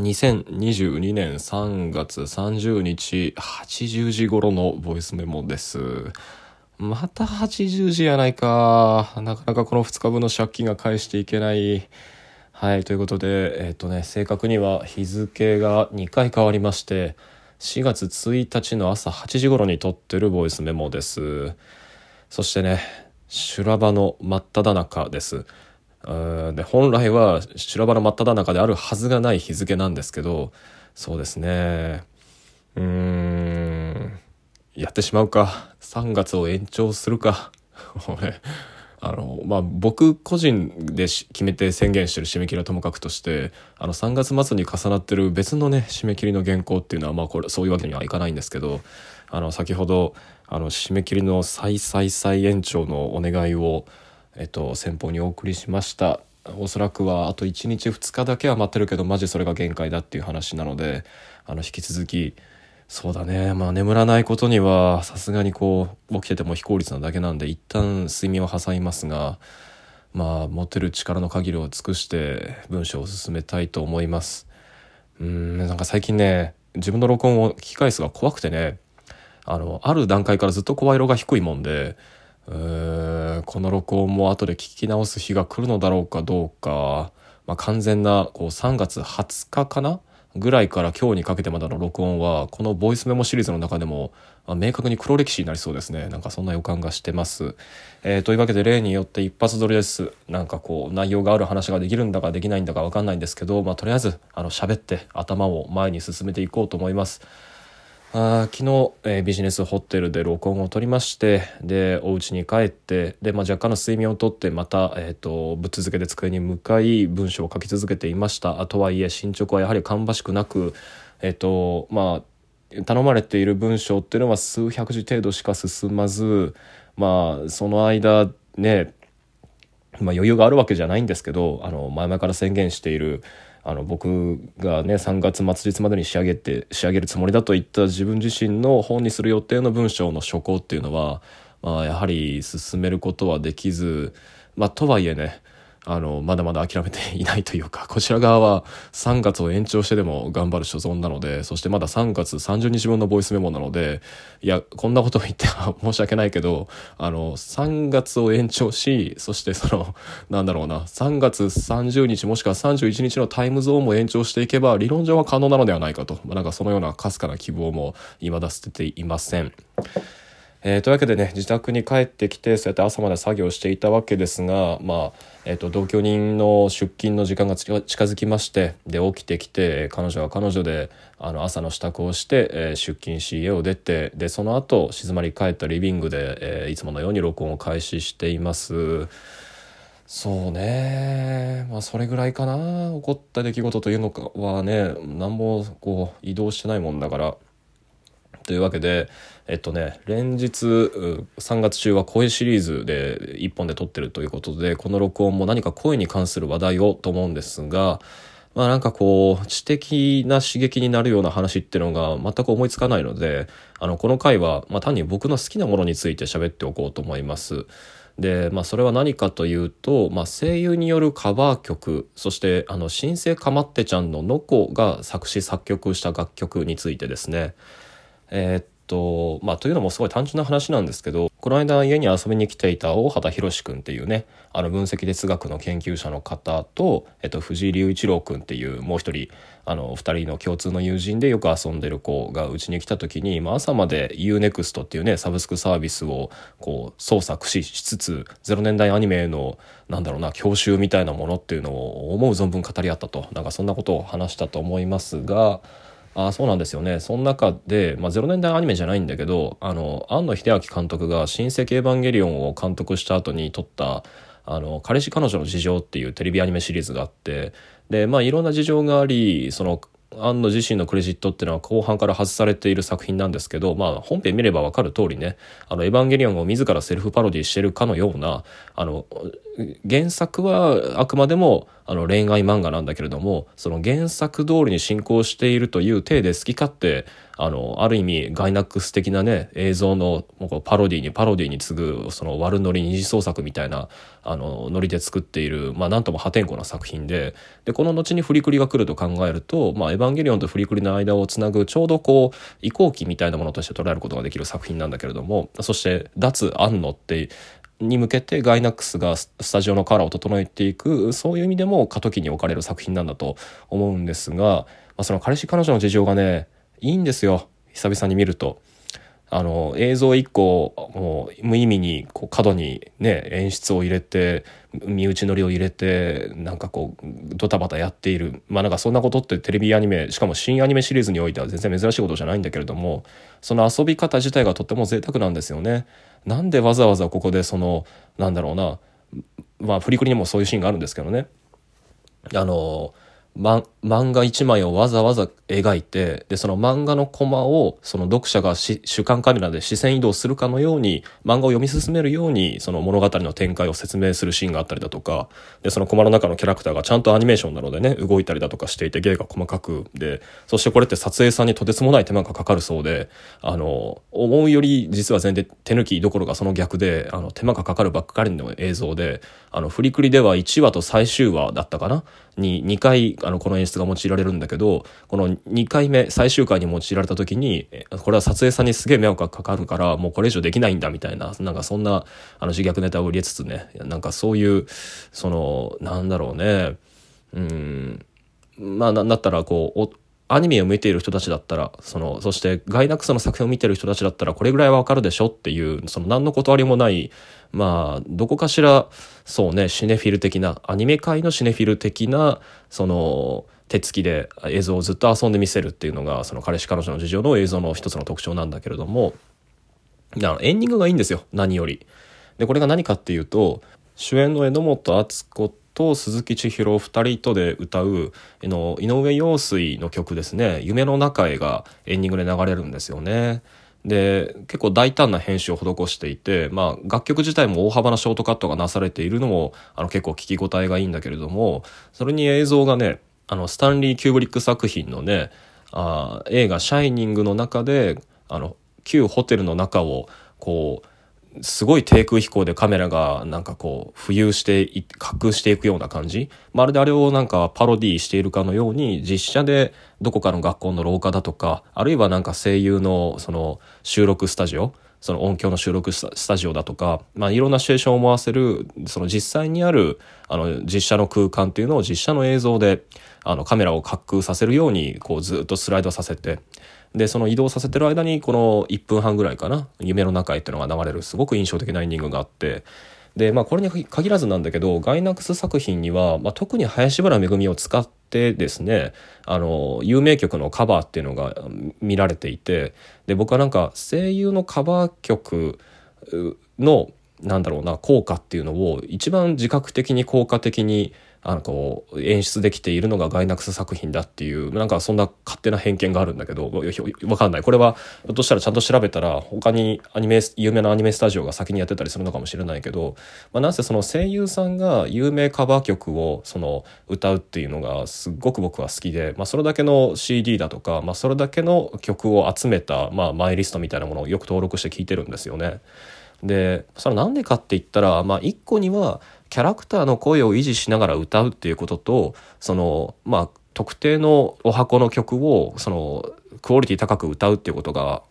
2022年3月30日80時頃のボイスメモです。また80時やないか。なかなかこの2日分の借金が返していけない。はい、ということで、えっ、とね、正確には日付が2回変わりまして、4月1日の朝8時頃に撮ってるボイスメモです。そしてね、修羅場の真っ只中です。で本来は修羅場の真っ只中であるはずがない日付なんですけどそうですね。うーんやってしまうか。3月を延長するか。あのまあ僕個人で決めて宣言してる締め切りはともかくとしてあの3月末に重なってる別のね締め切りの原稿っていうのはまあこれそういうわけにはいかないんですけどあの先ほどあの締め切りの再再再延長のお願いをえっと、先方にお送りしました。おそらくはあと1日2日だけは待ってるけどマジそれが限界だっていう話なのであの引き続きそうだね。まあ眠らないことにはさすがにこう起きてても非効率なだけなんで一旦睡眠を挟みますがまあ持てる力の限りを尽くして文章を進めたいと思います。うんなんか最近ね自分の録音を聞き返すが怖くてねあのある段階からずっと声色が低いもんでこの録音も後で聞き直す日が来るのだろうかどうか、まあ、完全なこう3月20日かな？ぐらいから今日にかけてまでの録音はこのボイスメモシリーズの中でも、明確に黒歴史になりそうですね。なんかそんな予感がしてます、えーというわけで例によって一発撮りです。なんかこう内容がある話ができるんだかできないんだか分かんないんですけど、まあ、とりあえずあの喋って頭を前に進めていこうと思います。あ昨日、えービジネスホテルで録音を取りましてでお家に帰ってで、まあ、若干の睡眠をとってまた、えー、とぶっ続けて机に向かい文章を書き続けていました。あとはいえ進捗はやはり芳しくなくえっ、とまあ頼まれている文章っていうのは数百字程度しか進まずまあその間ねまあ、余裕があるわけじゃないんですけどあの前々から宣言しているあの僕がね3月末日までに仕上げて仕上げるつもりだと言った自分自身の本にする予定の文章の書稿っていうのは、まあ、やはり進めることはできず、まあ、とはいえねあのまだまだ諦めていないというか こちら側は3月を延長してでも頑張る所存なのでそしてまだ3月30日分のボイスメモなのでいやこんなことを言っては 申し訳ないけどあの3月を延長しそして そのなんだろうな3月30日もしくは31日のタイムゾーンも延長していけば理論上は可能なのではないかと、まあなんかそのようなかすかな希望も未だ捨てていません。えーというわけでね自宅に帰ってきてそうやって朝まで作業していたわけですが、まあえー、と同居人の出勤の時間が近づきましてで起きてきて彼女は彼女であの朝の支度をして、えー出勤し家を出てでその後静まり返ったリビングで、えーいつものように録音を開始しています。そうね。まあそれぐらいかな。起こった出来事というのかはね何もこう移動してないもんだから。というわけでえっとね連日3月中は声シリーズで1本で撮ってるということでこの録音も何か声に関する話題をと思うんですがまあなんかこう知的な刺激になるような話っていうのが全く思いつかないのであのこの回は、まあ、単に僕の好きなものについて喋っておこうと思います。で、まあ、それは何かというと、まあ、声優によるカバー曲そして新生かまってちゃんののこが作詞作曲した楽曲についてですね。えーっとまあというのもすごい単純な話なんですけどこの間家に遊びに来ていた大畑博君っていうねあの分析哲学の研究者の方と、えっと、藤井隆一郎君っていうもう一人あの2人の共通の友人でよく遊んでる子がうちに来た時に、まあ、朝まで UNEXT っていうねサブスクサービスをこう操作駆使しつつ0年代アニメのなんだろうな教習みたいなものっていうのを思う存分語り合ったとなんかそんなことを話したと思いますが。あそうなんですよね。その中で、まあ、0年代アニメじゃないんだけどあの庵野秀明監督が「新世紀エヴァンゲリオン」を監督した後に撮った「あの彼氏彼女の事情」っていうテレビアニメシリーズがあってでまあいろんな事情がありその庵野自身のクレジットっていうのは後半から外されている作品なんですけど、まあ、本編見れば分かる通りね「あのエヴァンゲリオン」を自らセルフパロディしてるかのようなあの原作はあくまでもあの恋愛漫画なんだけれどもその原作通りに進行しているという体で好き勝手あのある意味ガイナックス的なね映像のパロディにパロディに次ぐその悪ノリ二次創作みたいなあのノリで作っているまあなんとも破天荒な作品ででこの後にフリクリが来ると考えると「まあ、エヴァンゲリオン」とフリクリの間をつなぐちょうどこう移行期みたいなものとして捉えることができる作品なんだけれどもそして「脱庵野」ってに向けてガイナックスがスタジオのカラーを整えていくそういう意味でも過渡期に置かれる作品なんだと思うんですが、まあ、その彼氏彼女の事情がねいいんですよ久々に見ると。あの映像一個もう無意味にこう角にね演出を入れて身内乗りを入れてなんかこうドタバタやっているまあなんかそんなことってテレビアニメしかも新アニメシリーズにおいては全然珍しいことじゃないんだけれどもその遊び方自体がとっても贅沢なんですよね。なんでわざわざここでそのなんだろうなまあ振りくりにもそういうシーンがあるんですけどねあのま、漫画1枚をわざわざ描いてでその漫画のコマをその読者が主観カメラで視線移動するかのように漫画を読み進めるようにその物語の展開を説明するシーンがあったりだとかでそのコマの中のキャラクターがちゃんとアニメーションなのでね動いたりだとかしていて芸が細かくでそしてこれって撮影さんにとてつもない手間がかかるそうであの思うより実は全然手抜きどころかその逆であの手間がかかるばっかりの映像であのフリクリでは1話と最終話だったかな？に2回あのこの演出が用いられるんだけどこの2回目最終回に用いられた時にこれは撮影さんにすげえ迷惑がかかるからもうこれ以上できないんだみたいななんかそんなあの自虐ネタを入れつつねなんかそういうそのなんだろうねうんまあなだったらこうアニメを見ている人たちだったらそのそしてガイナックスの作品を見てる人たちだったらこれぐらいはわかるでしょっていうその何の断りもないまあどこかしらそうねシネフィル的なアニメ界のシネフィル的なその手つきで映像をずっと遊んで見せるっていうのがその彼氏彼女の事情の映像の一つの特徴なんだけれどもエンディングがいいんですよ何より。でこれが何かっていうと主演の榎本敦子と鈴木千尋2人とで歌うの井上陽水の曲ですね「夢の中へ」がエンディングで流れるんですよね。で結構大胆な編集を施していて、まあ、楽曲自体も大幅なショートカットがなされているのもあの結構聞き応えがいいんだけれどもそれに映像がねあのスタンリー・キューブリック作品のねあ映画「シャイニング」の中であの旧ホテルの中をこうすごい低空飛行でカメラがなんかこう浮遊して滑空していくような感じ。まるであれをなんかパロディしているかのように実写でどこかの学校の廊下だとかあるいはなんか声優のその収録スタジオその音響の収録スタジオだとか、まあ、いろんなシチュエーションを思わせるその実際にあるあの実写の空間っていうのを実写の映像であのカメラを滑空させるようにこうずっとスライドさせてでその移動させてる間にこの1分半ぐらいかな「夢の中へ」っていうのが流れるすごく印象的なエンディングがあってでまあこれに限らずなんだけどガイナックス作品には、まあ、特に林原めぐみを使ってですねあの有名曲のカバーっていうのが見られていてで僕はなんか声優のカバー曲のなんだろうな効果っていうのを一番自覚的に効果的にあのこう演出できているのがガイナックス作品だっていうなんかそんな勝手な偏見があるんだけどわかんないこれはひょっとしたらちゃんと調べたら他にアニメ有名なアニメスタジオが先にやってたりするのかもしれないけど、まあ、なんせその声優さんが有名カバー曲をその歌うっていうのがすっごく僕は好きで、まあ、それだけの CD だとか、まあ、それだけの曲を集めた、まあ、マイリストみたいなものをよく登録して聴いてるんですよね。でそれは何でかって言ったら、まあ、一個にはキャラクターの声を維持しながら歌うっていうこととそのまあ特定のお箱の曲をそのクオリティ高く歌うっていうことが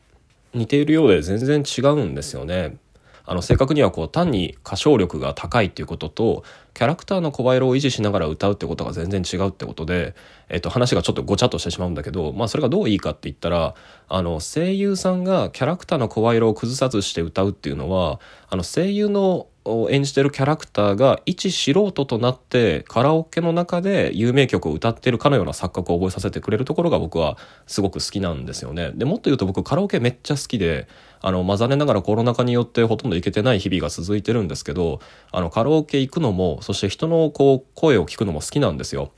似ているようで全然違うんですよね。あの正確にはこう単に歌唱力が高いっていうこととキャラクターの声色を維持しながら歌うってことが全然違うってことで、えっと、話がちょっとごちゃっとしてしまうんだけど、まあ、それがどういいかって言ったらあの声優さんがキャラクターの声色を崩さずして歌うっていうのはあの声優の演じてるキャラクターが一素人となってカラオケの中で有名曲を歌ってるかのような錯覚を覚えさせてくれるところが僕はすごく好きなんですよね。でもっと言うと僕カラオケめっちゃ好きであの、まあ、残念ながらコロナ禍によってほとんど行けてない日々が続いてるんですけどあのカラオケ行くのもそして人のこう声を聞くのも好きなんですよ。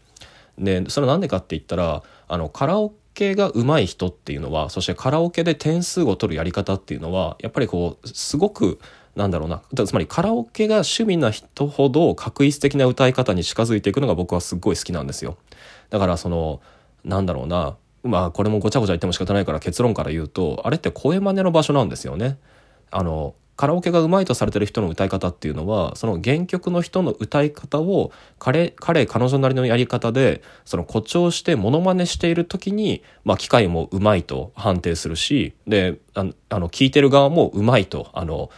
でそれは何でかって言ったらあのカラオケが上手い人っていうのはそしてカラオケで点数を取るやり方っていうのはやっぱりこうすごくなんだろうな。つまりカラオケが趣味な人ほど確一的な歌い方に近づいていくのが僕はすっごい好きなんですよ。だからそのなんだろうな。まあこれもごちゃごちゃ言っても仕方ないから結論から言うとあれって声真似の場所なんですよね。あのカラオケがうまいとされてる人の歌い方っていうのはその原曲の人の歌い方を彼彼彼女なりのやり方でその誇張してモノマネしている時に、まあ、機械もうまいと判定するしであの聞いてる側もうまいとあの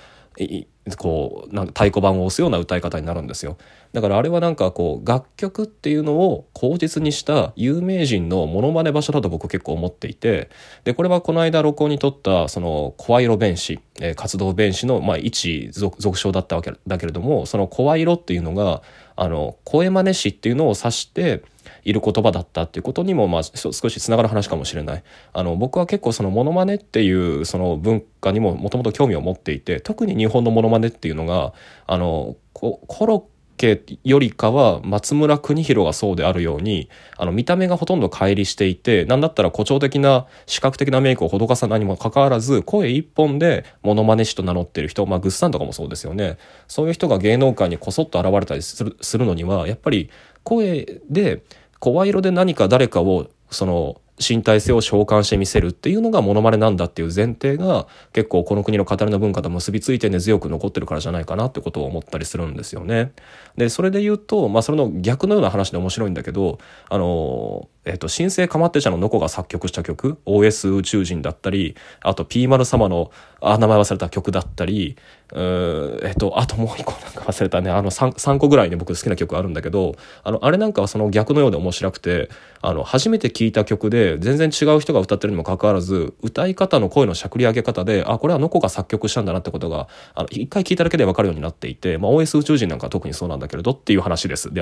こうなんか太鼓判を押すような歌い方になるんですよ。だからあれはなんかこう楽曲っていうのを口実にした有名人のモノマネ場所だと僕結構思っていてでこれはこの間録音に撮ったその声色弁士、え、活動弁士のまあ一属称だったわけだけれどもその声色っていうのがあの声真似師っていうのを指している言葉だったっていうことにも、まあ、少しつながる話かもしれない。あの、僕は結構そのモノマネっていうその文化にももともと興味を持っていて、特に日本のモノマネっていうのが、あの、コロッケよりかは松村邦弘がそうであるようにあの見た目がほとんど乖離していて何だったら誇張的な視覚的なメイクを施さないにもかかわらず声一本でモノマネ師と名乗ってる人まあグッサンとかもそうですよね。そういう人が芸能界にこそっと現れたりするするのにはやっぱり声で声色で何か誰かをその身体性を召喚してみせるっていうのがモノマネなんだっていう前提が結構この国の語りの文化と結びついて根強く残ってるからじゃないかなってことを思ったりするんですよね。でそれで言うとまあそれの逆のような話で面白いんだけどあのえっ、と、新生かまってちゃののこが作曲した曲、OS 宇宙人だったり、あと P 丸様の、あ、名前忘れた曲だったり、えっと、あともう一個なんか忘れたね、あの 3, 3個ぐらいね、僕好きな曲あるんだけど、あの、あれなんかはその逆のようで面白くて、あの、初めて聴いた曲で、全然違う人が歌ってるにもかかわらず、歌い方の声のしゃくり上げ方で、あ、これはのこが作曲したんだなってことが、あの、一回聴いただけでわかるようになっていて、まあ、OS 宇宙人なんか特にそうなんだけれどっていう話です。では